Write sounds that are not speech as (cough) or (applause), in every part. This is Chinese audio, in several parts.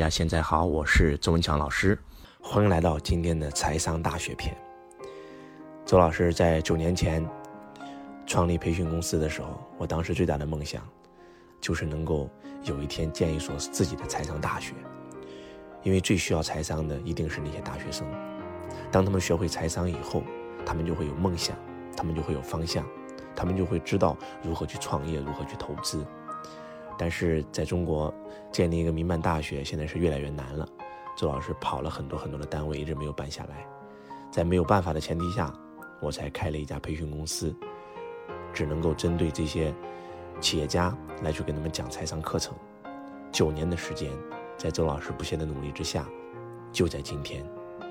大家现在好，我是周文强老师，欢迎来到今天的财商大学篇。周老师在九年前创立培训公司的时候，我当时最大的梦想就是能够有一天建一所自己的财商大学，因为最需要财商的一定是那些大学生。当他们学会财商以后，他们就会有梦想，他们就会有方向，他们就会知道如何去创业，如何去投资。但是在中国建立一个民办大学现在是越来越难了，周老师跑了很多很多的单位，一直没有办下来。在没有办法的前提下，我才开了一家培训公司，只能够针对这些企业家来去给他们讲财商课程。九年的时间，在周老师不懈的努力之下，就在今天，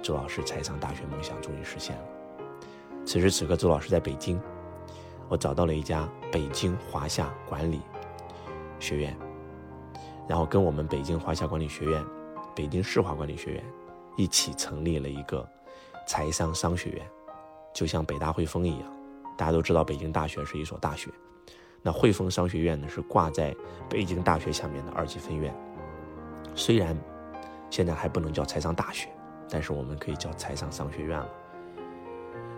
周老师财商大学梦想终于实现了。此时此刻，周老师在北京，我找到了一家北京华夏管理。学院，然后跟我们北京华夏管理学院、北京世华管理学院一起成立了一个财商商学院，就像北大汇丰一样。大家都知道北京大学是一所大学，那汇丰商学院呢是挂在北京大学下面的二级分院。虽然现在还不能叫财商大学，但是我们可以叫财商商学院了。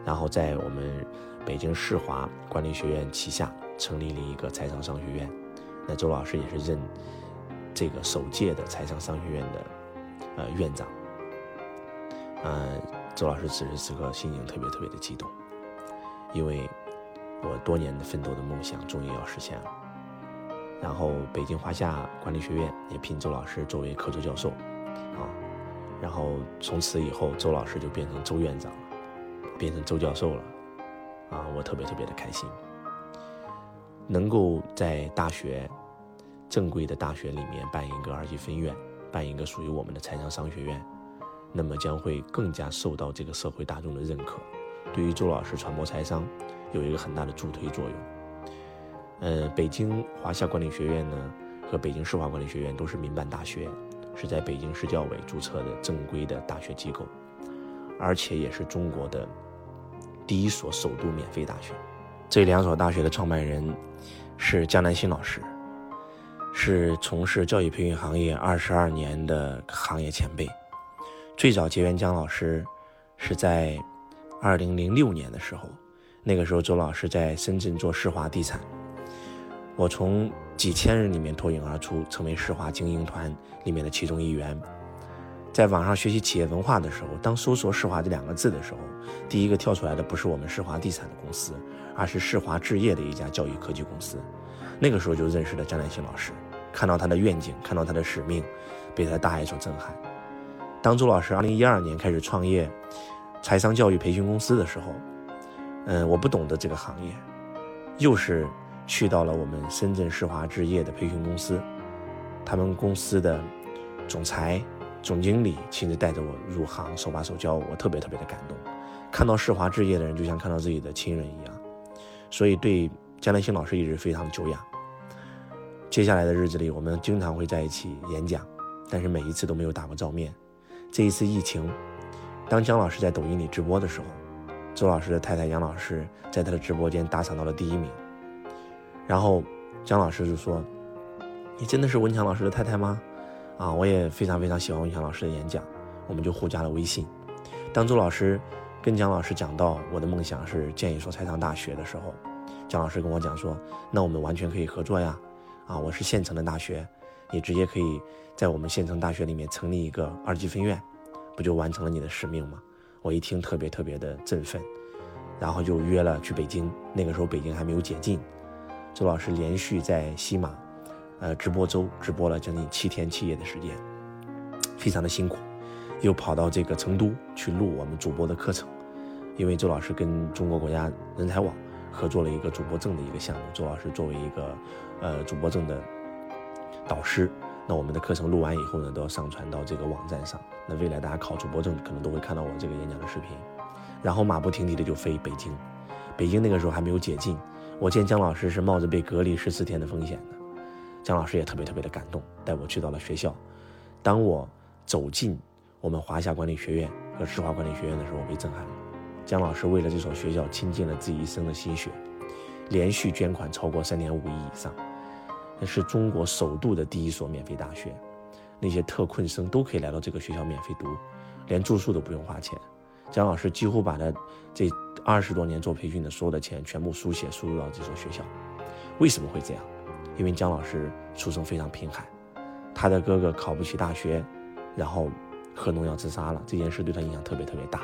然后在我们北京世华管理学院旗下成立了一个财商商学院。那周老师也是任这个首届的财商商学院的呃院长，嗯，周老师此时此刻心情特别特别的激动，因为我多年的奋斗的梦想终于要实现了。然后北京华夏管理学院也聘周老师作为客座教授，啊，然后从此以后周老师就变成周院长了，变成周教授了，啊，我特别特别的开心。能够在大学正规的大学里面办一个二级分院，办一个属于我们的财商商学院，那么将会更加受到这个社会大众的认可，对于周老师传播财商有一个很大的助推作用。呃，北京华夏管理学院呢和北京世华管理学院都是民办大学，是在北京市教委注册的正规的大学机构，而且也是中国的第一所首都免费大学。这两所大学的创办人是江南新老师，是从事教育培训行业二十二年的行业前辈。最早结缘江老师是在二零零六年的时候，那个时候周老师在深圳做世华地产，我从几千人里面脱颖而出，成为世华精英团里面的其中一员。在网上学习企业文化的时候，当搜索“世华”这两个字的时候，第一个跳出来的不是我们世华地产的公司，而是世华置业的一家教育科技公司。那个时候就认识了张兰心老师，看到他的愿景，看到他的使命，被他的大爱所震撼。当周老师2012年开始创业财商教育培训公司的时候，嗯，我不懂得这个行业，又是去到了我们深圳世华置业的培训公司，他们公司的总裁。总经理亲自带着我入行，手把手教，我特别特别的感动。看到世华置业的人，就像看到自己的亲人一样，所以对江南星老师一直非常久仰。接下来的日子里，我们经常会在一起演讲，但是每一次都没有打过照面。这一次疫情，当姜老师在抖音里直播的时候，周老师的太太杨老师在他的直播间打赏到了第一名。然后姜老师就说：“你真的是文强老师的太太吗？”啊，我也非常非常喜欢文强老师的演讲，我们就互加了微信。当周老师跟蒋老师讲到我的梦想是建一所财商大学的时候，蒋老师跟我讲说：“那我们完全可以合作呀！啊，我是县城的大学，你直接可以在我们县城大学里面成立一个二级分院，不就完成了你的使命吗？”我一听特别特别的振奋，然后就约了去北京。那个时候北京还没有解禁，周老师连续在西马。呃，直播周直播了将近七天七夜的时间，非常的辛苦，又跑到这个成都去录我们主播的课程，因为周老师跟中国国家人才网合作了一个主播证的一个项目，周老师作为一个呃主播证的导师，那我们的课程录完以后呢，都要上传到这个网站上，那未来大家考主播证可能都会看到我这个演讲的视频，然后马不停蹄的就飞北京，北京那个时候还没有解禁，我见姜老师是冒着被隔离十四天的风险的。姜老师也特别特别的感动，带我去到了学校。当我走进 (laughs) 我们华夏管理学院和世华管理学院的时候，我被震撼了。姜老师为了这所学校倾尽了自己一生的心血，连续捐款超过三点五亿以上，那是中国首度的第一所免费大学。那些特困生都可以来到这个学校免费读，连住宿都不用花钱。姜老师几乎把他这二十多年做培训的所有的钱全部书写输入到这所学校。为什么会这样？因为姜老师出生非常贫寒，他的哥哥考不起大学，然后喝农药自杀了，这件事对他影响特别特别大。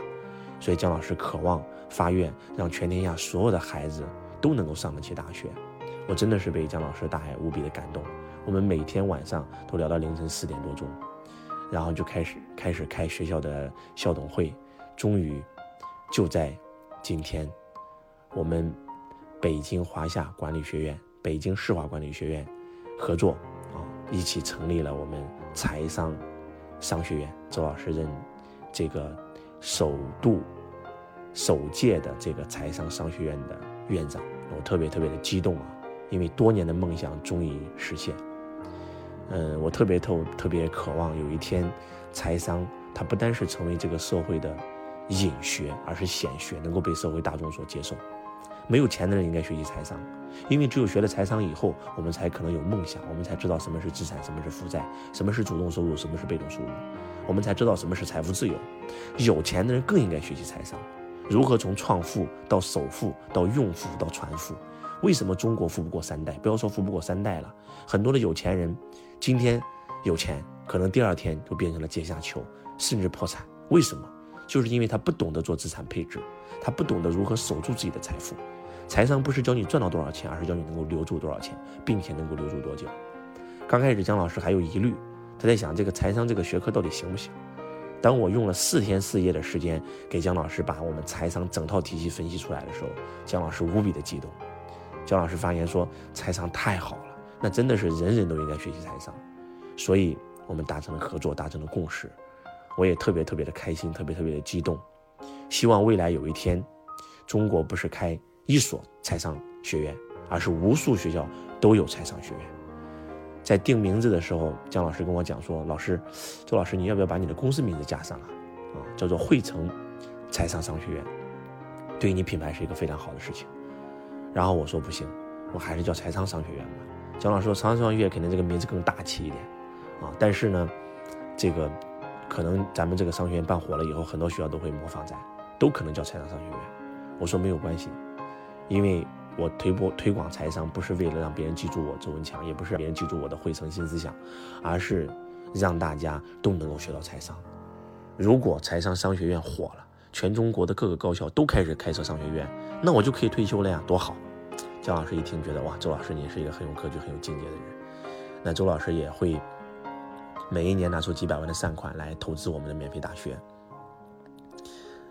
所以姜老师渴望发愿，让全天下所有的孩子都能够上得起大学。我真的是被姜老师的大爱无比的感动。我们每天晚上都聊到凌晨四点多钟，然后就开始开始开学校的校董会。终于，就在今天，我们北京华夏管理学院、北京市华管理学院合作啊，一起成立了我们财商商学院。周老师任这个首度首届的这个财商商学院的院长，我特别特别的激动啊，因为多年的梦想终于实现。嗯，我特别特特别渴望有一天，财商它不单是成为这个社会的。隐学，而是显学，能够被社会大众所接受。没有钱的人应该学习财商，因为只有学了财商以后，我们才可能有梦想，我们才知道什么是资产，什么是负债，什么是主动收入，什么是被动收入，我们才知道什么是财富自由。有钱的人更应该学习财商，如何从创富到首富到用富到传富。为什么中国富不过三代？不要说富不过三代了，很多的有钱人今天有钱，可能第二天就变成了阶下囚，甚至破产。为什么？就是因为他不懂得做资产配置，他不懂得如何守住自己的财富。财商不是教你赚到多少钱，而是教你能够留住多少钱，并且能够留住多久。刚开始姜老师还有疑虑，他在想这个财商这个学科到底行不行。当我用了四天四夜的时间给姜老师把我们财商整套体系分析出来的时候，姜老师无比的激动。姜老师发言说：“财商太好了，那真的是人人都应该学习财商。”所以，我们达成了合作，达成了共识。我也特别特别的开心，特别特别的激动，希望未来有一天，中国不是开一所财商学院，而是无数学校都有财商学院。在定名字的时候，姜老师跟我讲说：“老师，周老师，你要不要把你的公司名字加上啊？啊，叫做汇成财商商学院，对于你品牌是一个非常好的事情。”然后我说：“不行，我还是叫财商商学院吧。”姜老师说：“财商商学院肯定这个名字更大气一点，啊，但是呢，这个。”可能咱们这个商学院办火了以后，很多学校都会模仿咱，都可能叫财商商学院。我说没有关系，因为我推播推广财商不是为了让别人记住我周文强，也不是让别人记住我的汇成新思想，而是让大家都能够学到财商。如果财商商学院火了，全中国的各个高校都开始开设商学院，那我就可以退休了呀，多好！姜老师一听觉得哇，周老师你是一个很有格局、很有境界的人，那周老师也会。每一年拿出几百万的善款来投资我们的免费大学，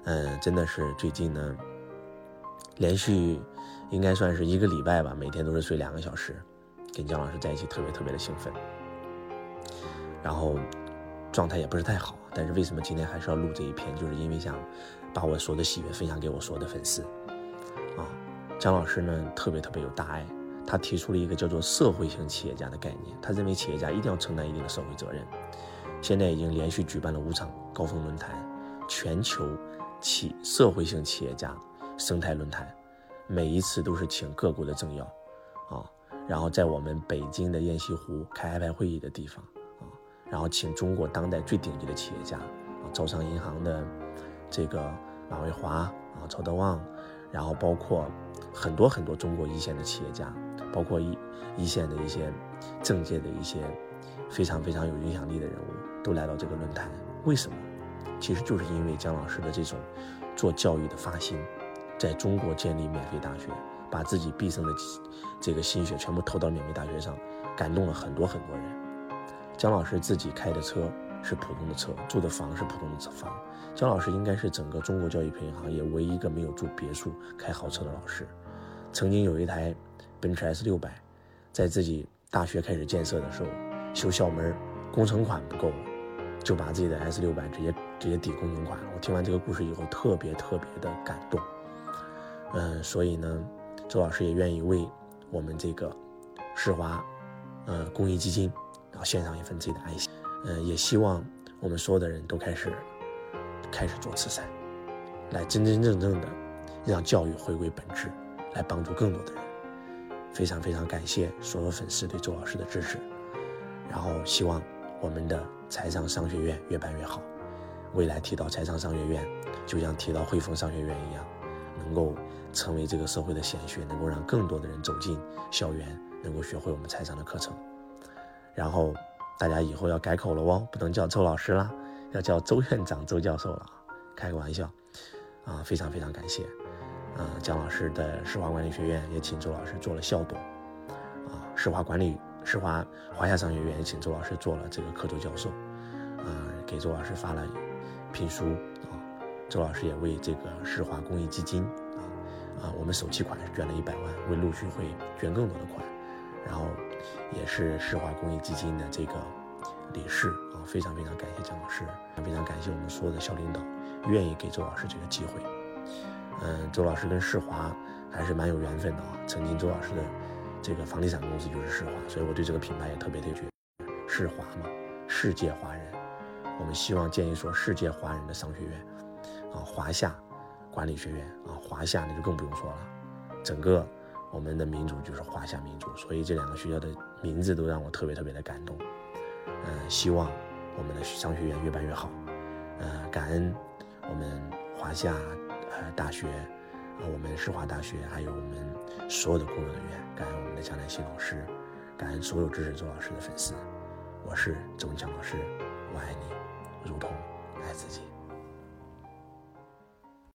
嗯，真的是最近呢，连续应该算是一个礼拜吧，每天都是睡两个小时，跟姜老师在一起特别特别的兴奋，然后状态也不是太好，但是为什么今天还是要录这一篇？就是因为想把我所有的喜悦分享给我所有的粉丝，啊，姜老师呢特别特别有大爱。他提出了一个叫做社会型企业家的概念，他认为企业家一定要承担一定的社会责任。现在已经连续举办了五场高峰论坛，全球企社会性企业家生态论坛，每一次都是请各国的政要，啊，然后在我们北京的雁西湖开开会议的地方，啊，然后请中国当代最顶级的企业家，啊，招商银行的这个马蔚华，啊，曹德旺，然后包括很多很多中国一线的企业家。包括一一线的一些政界的一些非常非常有影响力的人物都来到这个论坛，为什么？其实就是因为姜老师的这种做教育的发心，在中国建立免费大学，把自己毕生的这个心血全部投到免费大学上，感动了很多很多人。姜老师自己开的车是普通的车，住的房是普通的房。姜老师应该是整个中国教育培训行业唯一一个没有住别墅、开豪车的老师。曾经有一台。奔驰 S 六百，在自己大学开始建设的时候，修校门，工程款不够了，就把自己的 S 六百直接直接抵工程款了。我听完这个故事以后，特别特别的感动。嗯，所以呢，周老师也愿意为我们这个世华，呃，公益基金，然后献上一份自己的爱心。嗯，也希望我们所有的人都开始开始做慈善，来真真正正的让教育回归本质，来帮助更多的人。非常非常感谢所有粉丝对周老师的支持，然后希望我们的财商商学院越办越好。未来提到财商商学院，就像提到汇丰商学院一样，能够成为这个社会的显学，能够让更多的人走进校园，能够学会我们财商的课程。然后大家以后要改口了哦，不能叫周老师了，要叫周院长、周教授了！开个玩笑啊！非常非常感谢啊！姜老师的世华管理学院也请周老师做了校董啊，世华管理、世华华夏商学院也请周老师做了这个客座教授啊，给周老师发了聘书，周老师也为这个世华公益基金啊啊，我们首期款是捐了一百万，会陆续会捐更多的款，然后。也是世华公益基金的这个理事啊，非常非常感谢姜老师，非常感谢我们所有的校领导愿意给周老师这个机会。嗯，周老师跟世华还是蛮有缘分的啊。曾经周老师的这个房地产公司就是世华，所以我对这个品牌也特别的觉世华嘛，世界华人。我们希望建一所世界华人的商学院啊，华夏管理学院啊，华夏那就更不用说了，整个。我们的民族就是华夏民族，所以这两个学校的名字都让我特别特别的感动。嗯，希望我们的商学院越办越好。呃，感恩我们华夏呃大学，啊，我们世华大学，还有我们所有的工作人员，感恩我们的江南希老师，感恩所有支持周老师的粉丝。我是周文强老师，我爱你，如同爱自己。